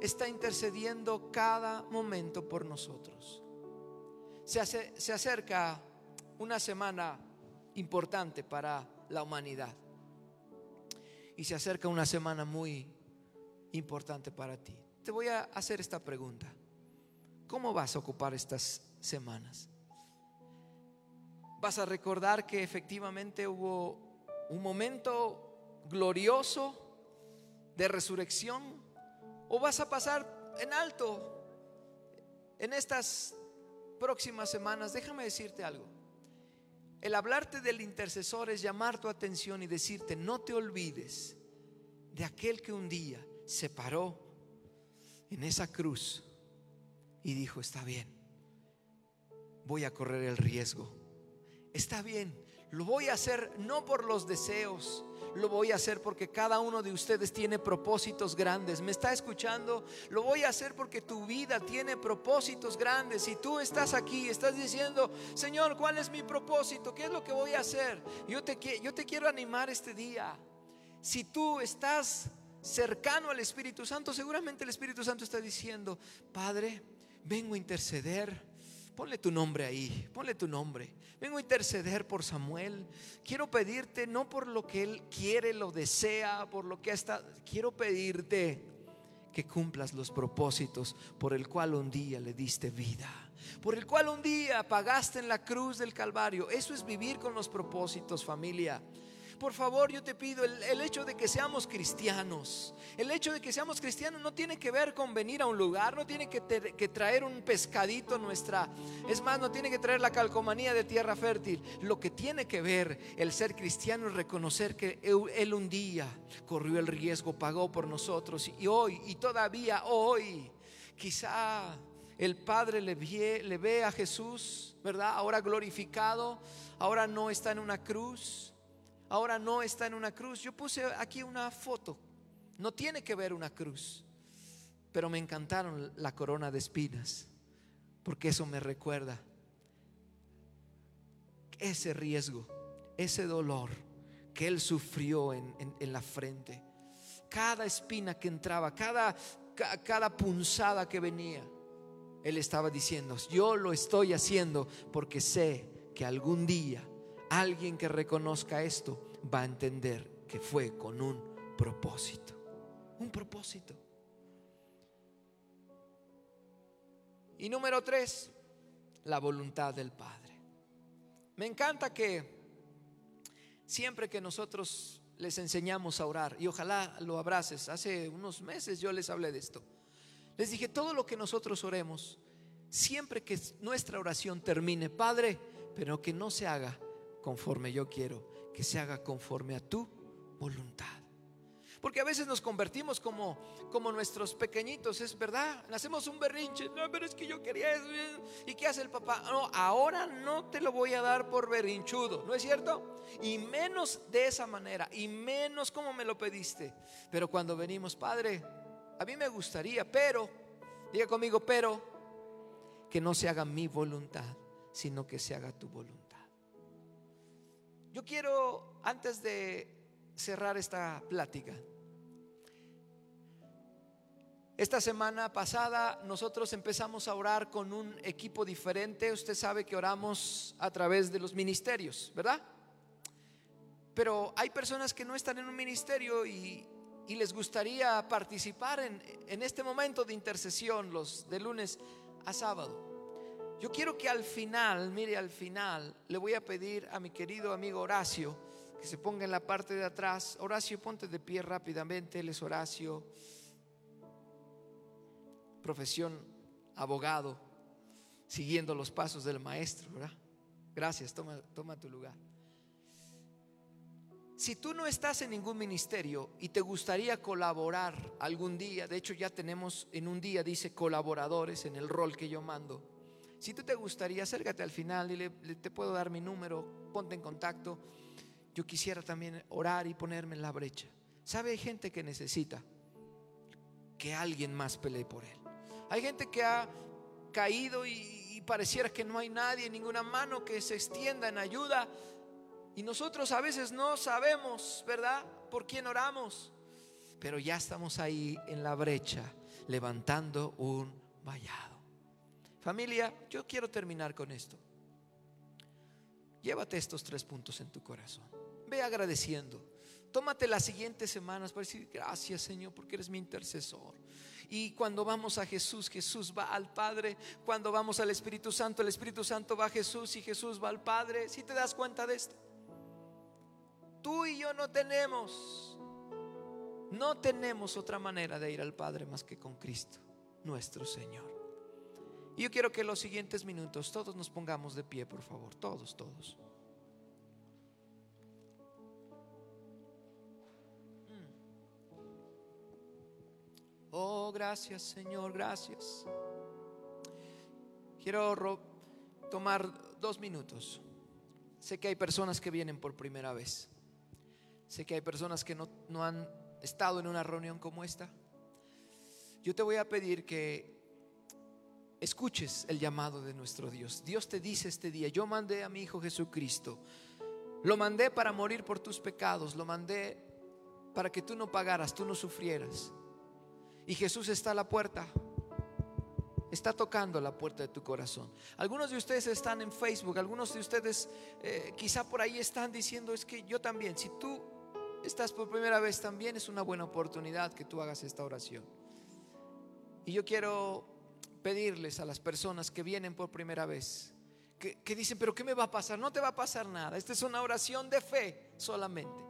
está intercediendo cada momento por nosotros. Se, hace, se acerca una semana importante para la humanidad. Y se acerca una semana muy importante para ti. Te voy a hacer esta pregunta. ¿Cómo vas a ocupar estas semanas? ¿Vas a recordar que efectivamente hubo un momento glorioso de resurrección? ¿O vas a pasar en alto en estas próximas semanas? Déjame decirte algo. El hablarte del intercesor es llamar tu atención y decirte, no te olvides de aquel que un día se paró en esa cruz y dijo, está bien, voy a correr el riesgo. Está bien, lo voy a hacer no por los deseos, lo voy a hacer porque cada uno de ustedes tiene propósitos grandes. ¿Me está escuchando? Lo voy a hacer porque tu vida tiene propósitos grandes. Si tú estás aquí, estás diciendo, Señor, ¿cuál es mi propósito? ¿Qué es lo que voy a hacer? Yo te, yo te quiero animar este día. Si tú estás cercano al Espíritu Santo, seguramente el Espíritu Santo está diciendo, Padre, vengo a interceder. Ponle tu nombre ahí, ponle tu nombre. Vengo a interceder por Samuel. Quiero pedirte, no por lo que él quiere, lo desea, por lo que está. Quiero pedirte que cumplas los propósitos por el cual un día le diste vida. Por el cual un día pagaste en la cruz del Calvario. Eso es vivir con los propósitos, familia. Por favor, yo te pido, el, hecho de que seamos cristianos, el hecho de que seamos cristianos no tiene que ver con venir a un lugar, no tiene que, traer un pescadito nuestra, es más, no tiene que traer la calcomanía de tierra fértil. Lo que tiene que ver el ser cristiano es reconocer que Él un día corrió el riesgo, pagó por nosotros y hoy, y todavía hoy, quizá el Padre le ve, le ve a Jesús, ¿verdad? Ahora glorificado, ahora no está en una cruz ahora no está en una cruz. Yo puse aquí una foto. No tiene que ver una cruz. Pero me encantaron la corona de espinas. Porque eso me recuerda ese riesgo, ese dolor que él sufrió en, la frente. Cada espina que entraba, cada, cada punzada que venía, él estaba diciendo, yo lo estoy haciendo porque sé que algún día alguien que reconozca esto va a entender que fue con un propósito. Un propósito. Y número tres, la voluntad del Padre. Me encanta que siempre que nosotros les enseñamos a orar, y ojalá lo abraces, hace unos meses yo les hablé de esto, les dije, todo lo que nosotros oremos, siempre que nuestra oración termine, Padre, pero que no se haga conforme yo quiero, que se haga conforme a tu voluntad. Porque a veces nos convertimos como, como nuestros pequeñitos, es verdad. Hacemos un berrinche, no, pero es que yo quería eso. ¿Y qué hace el papá? No, ahora no te lo voy a dar por berrinchudo, ¿no es cierto? Y menos de esa manera, y menos como me lo pediste. Pero cuando venimos, Padre, a mí me gustaría, pero, diga conmigo, pero, que no se haga mi voluntad, sino que se haga tu voluntad. Yo quiero, antes de cerrar esta plática, Esta semana pasada nosotros empezamos a orar con un equipo diferente. Usted sabe que oramos a través de los ministerios, ¿verdad? Pero hay personas que no están en un ministerio y, les gustaría participar en, en este momento de intercesión, los de lunes a sábado. Yo quiero que al final, mire, al final, le voy a pedir a mi querido amigo Horacio que se ponga en la parte de atrás. Horacio, ponte de pie rápidamente, él es Horacio profesión abogado, siguiendo los pasos del maestro, ¿verdad? Gracias, toma, toma tu lugar. Si tú no estás en ningún ministerio y te gustaría colaborar algún día, de hecho ya tenemos en un día, dice colaboradores en el rol que yo mando. Si tú te gustaría, acércate al final y le, te puedo dar mi número, ponte en contacto. Yo quisiera también orar y ponerme en la brecha. ¿Sabe? Hay gente que necesita que alguien más pelee por él. Hay gente que ha caído y, pareciera que no hay nadie, ninguna mano que se extienda en ayuda. Y nosotros a veces no sabemos, ¿verdad?, por quién oramos. Pero ya estamos ahí en la brecha, levantando un vallado. Familia, yo quiero terminar con esto. Llévate estos tres puntos en tu corazón. Ve agradeciendo. Tómate las siguientes semanas para decir gracias Señor porque eres mi intercesor. Y cuando vamos a Jesús, Jesús va al Padre. Cuando vamos al Espíritu Santo, el Espíritu Santo va a Jesús y Jesús va al Padre. Si te das cuenta de esto? Tú y yo no tenemos, no tenemos otra manera de ir al Padre más que con Cristo, nuestro Señor. Y yo quiero que los siguientes minutos todos nos pongamos de pie, por favor, todos, todos. Oh, gracias Señor, gracias. Quiero tomar dos minutos. Sé que hay personas que vienen por primera vez. Sé que hay personas que no, no han estado en una reunión como esta. Yo te voy a pedir que escuches el llamado de nuestro Dios. Dios te dice este día, yo mandé a mi Hijo Jesucristo. Lo mandé para morir por tus pecados. Lo mandé para que tú no pagaras, tú no sufrieras. Y Jesús está a la puerta. Está tocando la puerta de tu corazón. Algunos de ustedes están en Facebook, algunos de ustedes eh, quizá por ahí están diciendo, es que yo también, si tú estás por primera vez también, es una buena oportunidad que tú hagas esta oración. Y yo quiero pedirles a las personas que vienen por primera vez, que, dicen, pero ¿qué me va a pasar? No te va a pasar nada. Esta es una oración de fe solamente.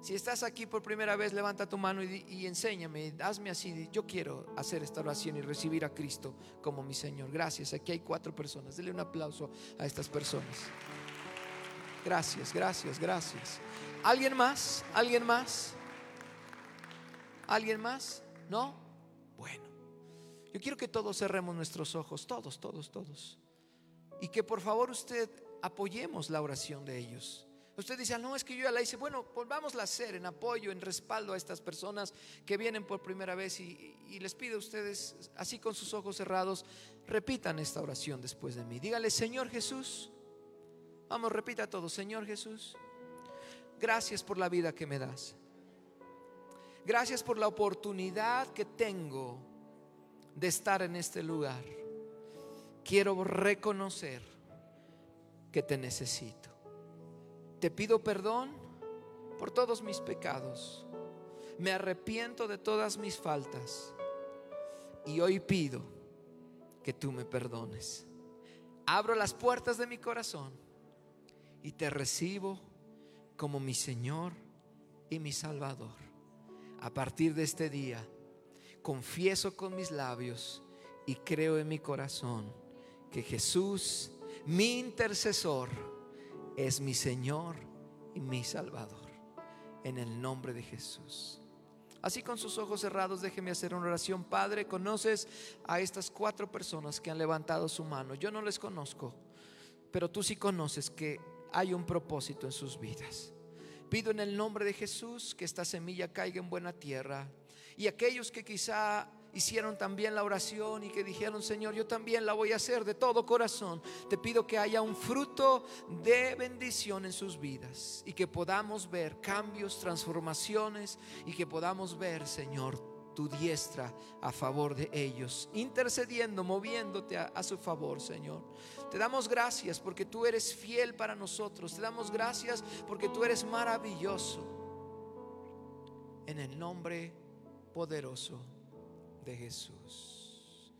Si estás aquí por primera vez, levanta tu mano y, enséñame, hazme así. Yo quiero hacer esta oración y recibir a Cristo como mi Señor. Gracias. Aquí hay cuatro personas. Dele un aplauso a estas personas. Gracias, gracias, gracias. ¿Alguien más? ¿Alguien más? ¿Alguien más? ¿No? Bueno. Yo quiero que todos cerremos nuestros ojos, todos, todos, todos. Y que por favor usted apoyemos la oración de ellos. Usted dice, ah, no, es que yo ya la hice. Bueno, volvámosla a hacer en apoyo, en respaldo a estas personas que vienen por primera vez y, les pido a ustedes, así con sus ojos cerrados, repitan esta oración después de mí. Dígale, Señor Jesús, vamos, repita todo, Señor Jesús, gracias por la vida que me das. Gracias por la oportunidad que tengo de estar en este lugar. Quiero reconocer que te necesito. Te pido perdón por todos mis pecados. Me arrepiento de todas mis faltas. Y hoy pido que tú me perdones. Abro las puertas de mi corazón y te recibo como mi Señor y mi Salvador. A partir de este día, confieso con mis labios y creo en mi corazón que Jesús, mi intercesor, es mi Señor y mi Salvador. En el nombre de Jesús. Así con sus ojos cerrados, déjeme hacer una oración. Padre, conoces a estas cuatro personas que han levantado su mano. Yo no les conozco, pero tú sí conoces que hay un propósito en sus vidas. Pido en el nombre de Jesús que esta semilla caiga en buena tierra. Y aquellos que quizá hicieron también la oración y que dijeron, Señor, yo también la voy a hacer de todo corazón. Te pido que haya un fruto de bendición en sus vidas y que podamos ver cambios, transformaciones y que podamos ver, Señor, tu diestra a favor de ellos, intercediendo, moviéndote a, su favor, Señor. Te damos gracias porque tú eres fiel para nosotros. Te damos gracias porque tú eres maravilloso. En el nombre poderoso de Jesús.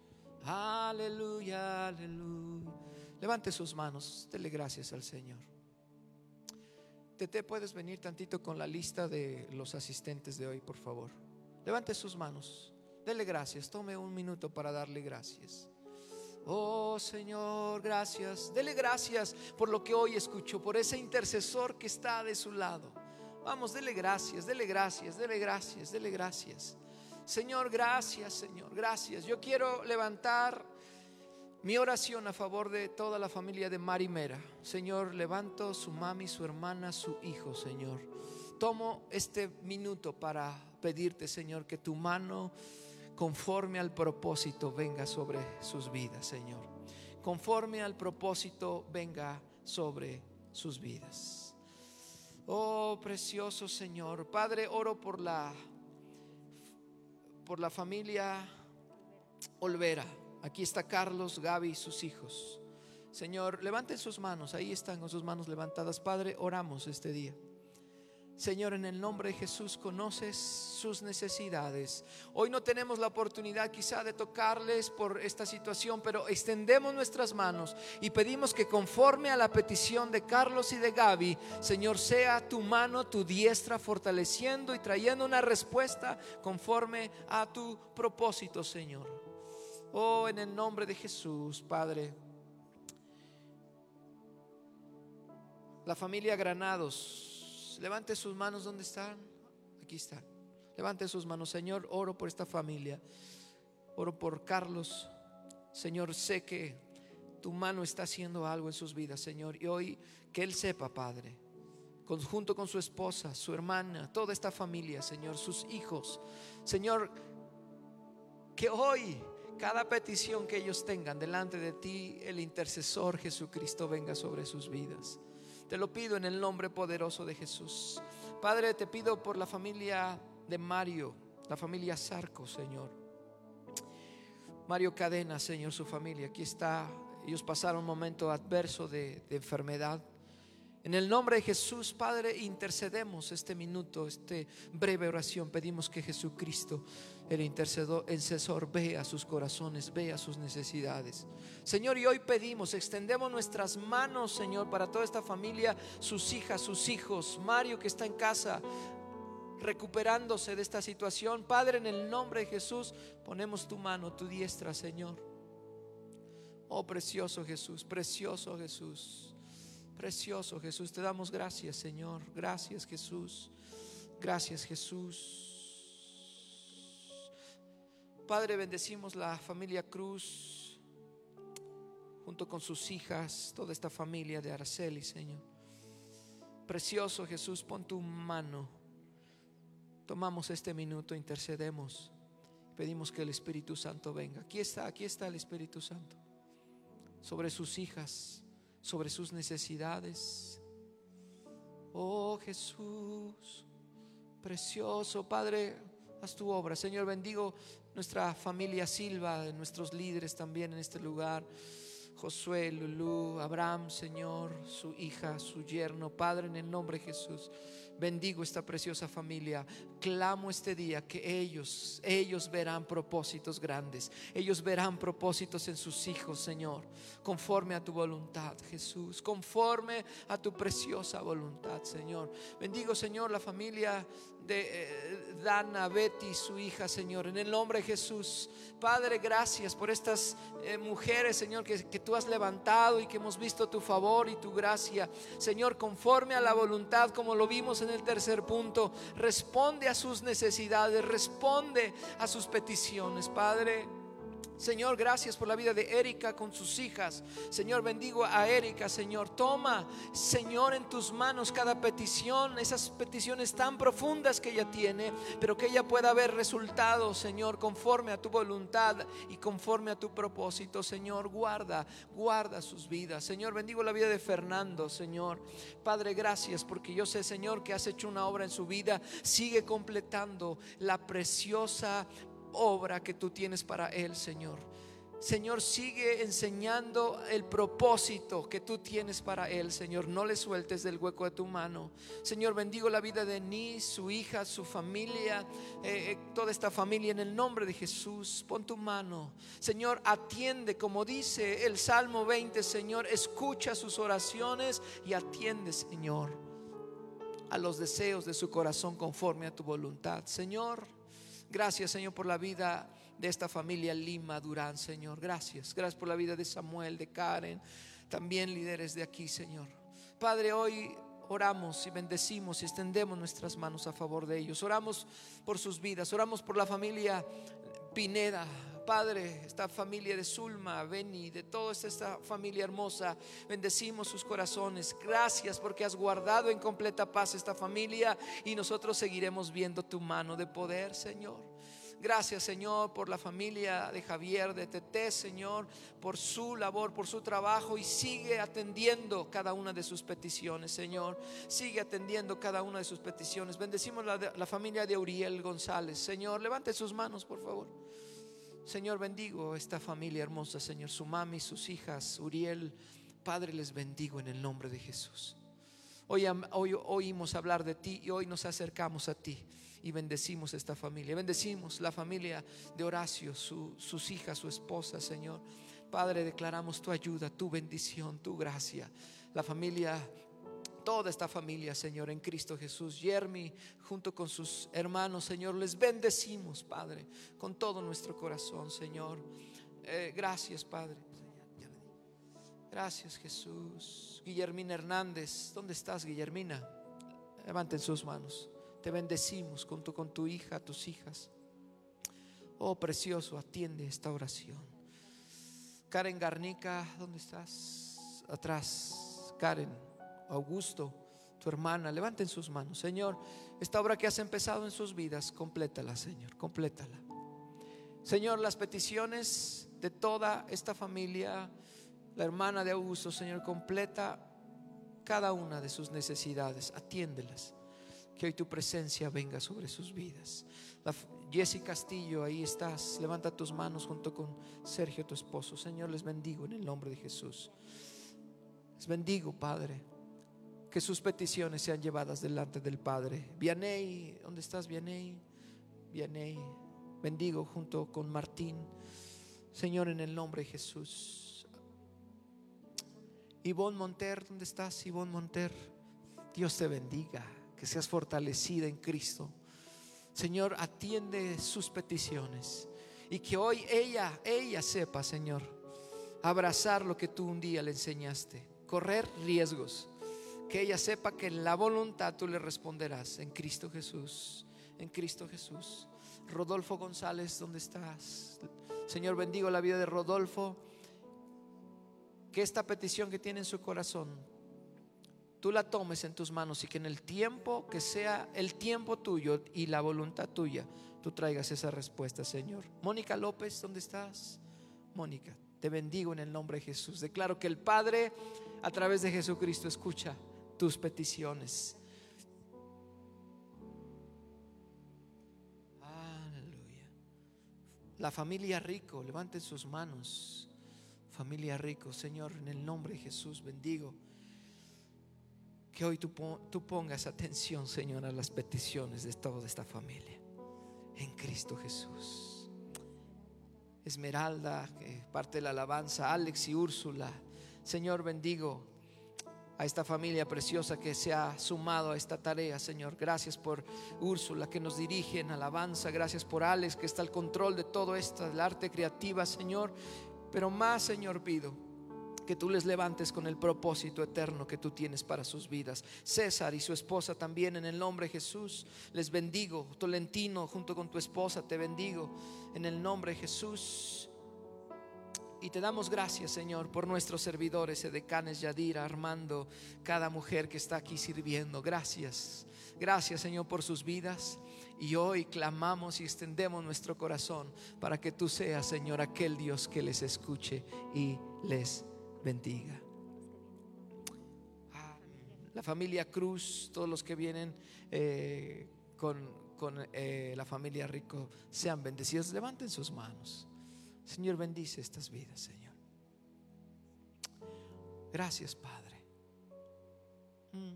Aleluya, aleluya. Levante sus manos, dele gracias al Señor. Tete, puedes venir tantito con la lista de los asistentes de hoy, por favor. Levante sus manos, dele gracias, tome un minuto para darle gracias. Oh Señor, gracias. Dele gracias por lo que hoy escucho, por ese intercesor que está de su lado. Vamos, dele gracias, dele gracias, dele gracias, dele gracias. Señor, gracias, Señor, gracias. Yo quiero levantar mi oración a favor de toda la familia de Marimera. Señor, levanto su mami, su hermana, su hijo, Señor. Tomo este minuto para pedirte, Señor, que tu mano conforme al propósito venga sobre sus vidas, Señor. Conforme al propósito venga sobre sus vidas. Oh, precioso Señor. Padre, oro por la por la familia Olvera. Aquí está Carlos, Gaby y sus hijos. Señor, levanten sus manos, ahí están con sus manos levantadas. Padre, oramos este día. Señor, en el nombre de Jesús conoces sus necesidades. Hoy no tenemos la oportunidad quizá de tocarles por esta situación, pero extendemos nuestras manos y pedimos que conforme a la petición de Carlos y de Gaby, Señor, sea tu mano, tu diestra fortaleciendo y trayendo una respuesta conforme a tu propósito, Señor. Oh, en el nombre de Jesús, Padre. La familia Granados, levante sus manos donde están. Aquí están. Levante sus manos, Señor. Oro por esta familia. Oro por Carlos. Señor, sé que tu mano está haciendo algo en sus vidas, Señor. Y hoy que Él sepa, Padre, junto con su esposa, su hermana, toda esta familia, Señor, sus hijos. Señor, que hoy cada petición que ellos tengan delante de ti, el intercesor Jesucristo venga sobre sus vidas. Te lo pido en el nombre poderoso de Jesús. Padre, te pido por la familia de Mario, la familia Sarco, Señor. Mario Cadena, Señor, su familia. Aquí está. Ellos pasaron un momento adverso de, de enfermedad. En el nombre de Jesús, Padre, intercedemos este minuto, este breve oración. Pedimos que Jesucristo, el intercesor, vea sus corazones, vea sus necesidades. Señor, y hoy pedimos, extendemos nuestras manos, Señor, para toda esta familia, sus hijas, sus hijos, Mario que está en casa, recuperándose de esta situación. Padre, en el nombre de Jesús, ponemos tu mano, tu diestra, Señor. Oh, precioso Jesús, precioso Jesús. Precioso Jesús, te damos gracias Señor. Gracias Jesús. Gracias Jesús. Padre, bendecimos la familia Cruz junto con sus hijas, toda esta familia de Araceli, Señor. Precioso Jesús, pon tu mano. Tomamos este minuto, intercedemos. Pedimos que el Espíritu Santo venga. Aquí está, aquí está el Espíritu Santo. Sobre sus hijas sobre sus necesidades. Oh Jesús, precioso Padre, haz tu obra. Señor, bendigo nuestra familia Silva, nuestros líderes también en este lugar. Josué, Lulú, Abraham, Señor, su hija, su yerno, Padre, en el nombre de Jesús. Bendigo esta preciosa familia. Clamo este día que ellos, ellos verán propósitos grandes. Ellos verán propósitos en sus hijos, Señor. Conforme a tu voluntad, Jesús. Conforme a tu preciosa voluntad, Señor. Bendigo, Señor, la familia de eh, Dana, Betty, su hija, Señor. En el nombre de Jesús. Padre, gracias por estas eh, mujeres, Señor, que, que tú has levantado y que hemos visto tu favor y tu gracia. Señor, conforme a la voluntad, como lo vimos en el tercer punto, responde a sus necesidades, responde a sus peticiones, Padre. Señor, gracias por la vida de Erika con sus hijas. Señor, bendigo a Erika, Señor. Toma, Señor, en tus manos cada petición, esas peticiones tan profundas que ella tiene, pero que ella pueda ver resultados, Señor, conforme a tu voluntad y conforme a tu propósito. Señor, guarda, guarda sus vidas. Señor, bendigo la vida de Fernando, Señor. Padre, gracias porque yo sé, Señor, que has hecho una obra en su vida. Sigue completando la preciosa obra que tú tienes para él, Señor. Señor, sigue enseñando el propósito que tú tienes para él, Señor. No le sueltes del hueco de tu mano. Señor, bendigo la vida de Ni, su hija, su familia, eh, eh, toda esta familia en el nombre de Jesús. Pon tu mano. Señor, atiende, como dice el Salmo 20, Señor, escucha sus oraciones y atiende, Señor, a los deseos de su corazón conforme a tu voluntad. Señor, gracias, Señor, por la vida de esta familia Lima Durán, Señor. Gracias. Gracias por la vida de Samuel, de Karen, también líderes de aquí, Señor. Padre, hoy oramos y bendecimos y extendemos nuestras manos a favor de ellos. Oramos por sus vidas, oramos por la familia Pineda. Padre, esta familia de Zulma, Beni, de toda esta familia hermosa, bendecimos sus corazones. Gracias porque has guardado en completa paz esta familia y nosotros seguiremos viendo tu mano de poder, Señor. Gracias, Señor, por la familia de Javier, de Tete, Señor, por su labor, por su trabajo y sigue atendiendo cada una de sus peticiones, Señor. Sigue atendiendo cada una de sus peticiones. Bendecimos la, la familia de Uriel González, Señor. Levante sus manos, por favor. Señor, bendigo esta familia hermosa, Señor, su mami, sus hijas, Uriel. Padre, les bendigo en el nombre de Jesús. Hoy, oímos hablar de ti y hoy nos acercamos a ti y bendecimos esta familia. Bendecimos la familia de Horacio, sus hijas, su esposa, Señor. Padre, declaramos tu ayuda, tu bendición, tu gracia. La familia toda esta familia, Señor, en Cristo Jesús. Yermi, junto con sus hermanos, Señor, les bendecimos, Padre, con todo nuestro corazón, Señor. Eh, gracias, Padre. Gracias, Jesús. Guillermina Hernández, ¿dónde estás, Guillermina? Levanten sus manos. Te bendecimos junto con tu hija, tus hijas. Oh, precioso, atiende esta oración. Karen Garnica, ¿dónde estás? Atrás. Karen, Augusto, tu hermana, levanten sus manos. Señor, esta obra que has empezado en sus vidas, complétala, Señor, complétala. Señor, las peticiones de toda esta familia, la hermana de Augusto, Señor, completa cada una de sus necesidades, atiéndelas que hoy tu presencia venga sobre sus vidas. La, Jessy Castillo, ahí estás. Levanta tus manos junto con Sergio, tu esposo. Señor, les bendigo en el nombre de Jesús. Les bendigo, Padre. Que sus peticiones sean llevadas delante del Padre. Vianey, ¿dónde estás, Vianey? Vianey, bendigo junto con Martín. Señor, en el nombre de Jesús. Ivonne Monter, ¿dónde estás, Ivonne Monter? Dios te bendiga que seas fortalecida en Cristo. Señor, atiende sus peticiones y que hoy ella, ella sepa, Señor, abrazar lo que tú un día le enseñaste, correr riesgos, que ella sepa que en la voluntad tú le responderás en Cristo Jesús, en Cristo Jesús. Rodolfo González, ¿dónde estás? Señor, bendigo la vida de Rodolfo. Que esta petición que tiene en su corazón tú la tomes en tus manos y que en el tiempo que sea el tiempo tuyo y la voluntad tuya, tú traigas esa respuesta, Señor. Mónica López, ¿dónde estás? Mónica, te bendigo en el nombre de Jesús. Declaro que el Padre a través de Jesucristo escucha tus peticiones. Aleluya. La familia rico, levanten sus manos. Familia rico, Señor, en el nombre de Jesús bendigo que hoy tú, pongas atención, Señor, a las peticiones de toda esta familia. En Cristo Jesús. Esmeralda, que parte de la alabanza, Alex y Úrsula. Señor, bendigo a esta familia preciosa que se ha sumado a esta tarea, Señor. Gracias por Úrsula que nos dirige en alabanza. Gracias por Alex que está al control de todo esto, del arte creativa, Señor. Pero más, Señor, pido que tú les levantes con el propósito eterno que tú tienes para sus vidas. César y su esposa también en el nombre de Jesús. Les bendigo. Tolentino junto con tu esposa te bendigo en el nombre de Jesús. Y te damos gracias, Señor, por nuestros servidores, Edecanes, Yadira, Armando, cada mujer que está aquí sirviendo. Gracias. Gracias, Señor, por sus vidas. Y hoy clamamos y extendemos nuestro corazón para que tú seas, Señor, aquel Dios que les escuche y les bendiga. La familia Cruz, todos los que vienen eh, con, con eh, la familia Rico sean bendecidos. Levanten sus manos. Señor, bendice estas vidas, Señor. Gracias, Padre. Mm.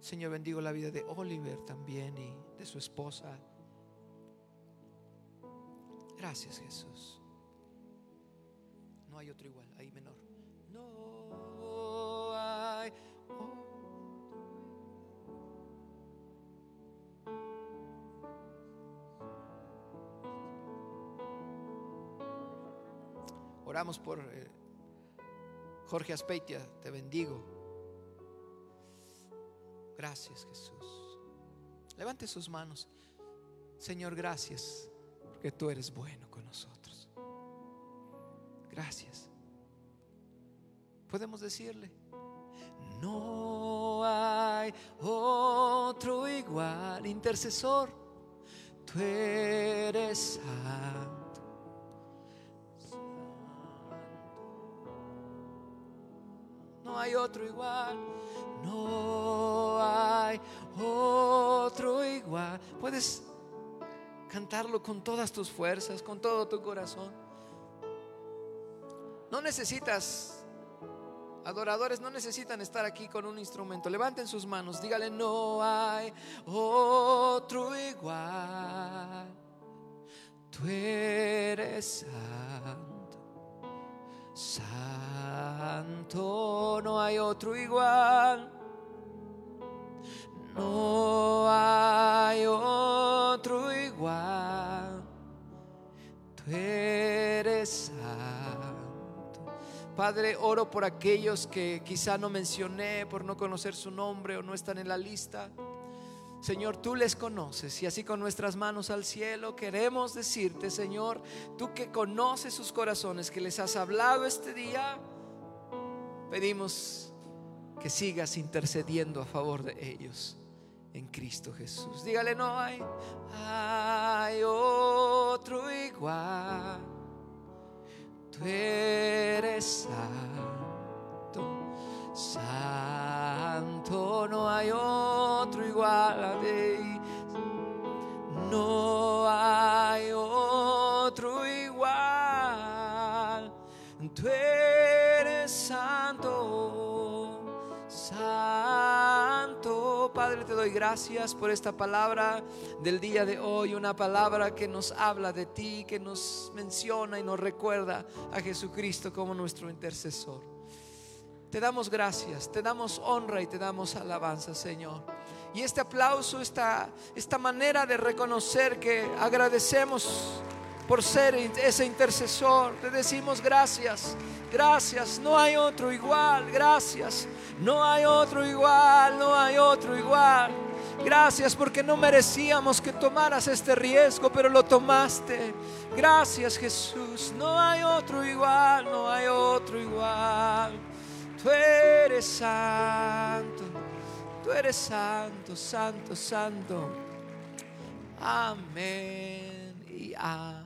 Señor, bendigo la vida de Oliver también y de su esposa. Gracias, Jesús. No hay otro igual, ahí menor. No Oramos por eh, Jorge Aspeitia, te bendigo. Gracias Jesús. Levante sus manos. Señor, gracias porque tú eres bueno con nosotros. Gracias. Podemos decirle, no hay otro igual, intercesor, tú eres santo. Otro igual, no hay otro igual. Puedes cantarlo con todas tus fuerzas, con todo tu corazón. No necesitas, adoradores no necesitan estar aquí con un instrumento. Levanten sus manos, dígale, no hay otro igual. Tú eres santo, no hay otro igual. No hay otro igual. Tú eres santo. Padre, oro por aquellos que quizá no mencioné por no conocer su nombre o no están en la lista. Señor, tú les conoces y así con nuestras manos al cielo queremos decirte, Señor, tú que conoces sus corazones, que les has hablado este día, pedimos que sigas intercediendo a favor de ellos en Cristo Jesús. Dígale, no hay, hay otro igual. Tú eres santo, no hay otro igual a ti. No hay otro igual. Tú eres santo, santo. Padre, te doy gracias por esta palabra del día de hoy, una palabra que nos habla de ti, que nos menciona y nos recuerda a Jesucristo como nuestro intercesor. Te damos gracias, te damos honra y te damos alabanza, Señor. Y este aplauso, esta, esta manera de reconocer que agradecemos por ser ese intercesor, te decimos gracias, gracias, no hay otro igual, gracias, no hay otro igual, no hay otro igual. Gracias porque no merecíamos que tomaras este riesgo, pero lo tomaste. Gracias Jesús, no hay otro igual, no hay otro igual. Tú eres santo, tú eres santo, santo, santo. Amén y amén.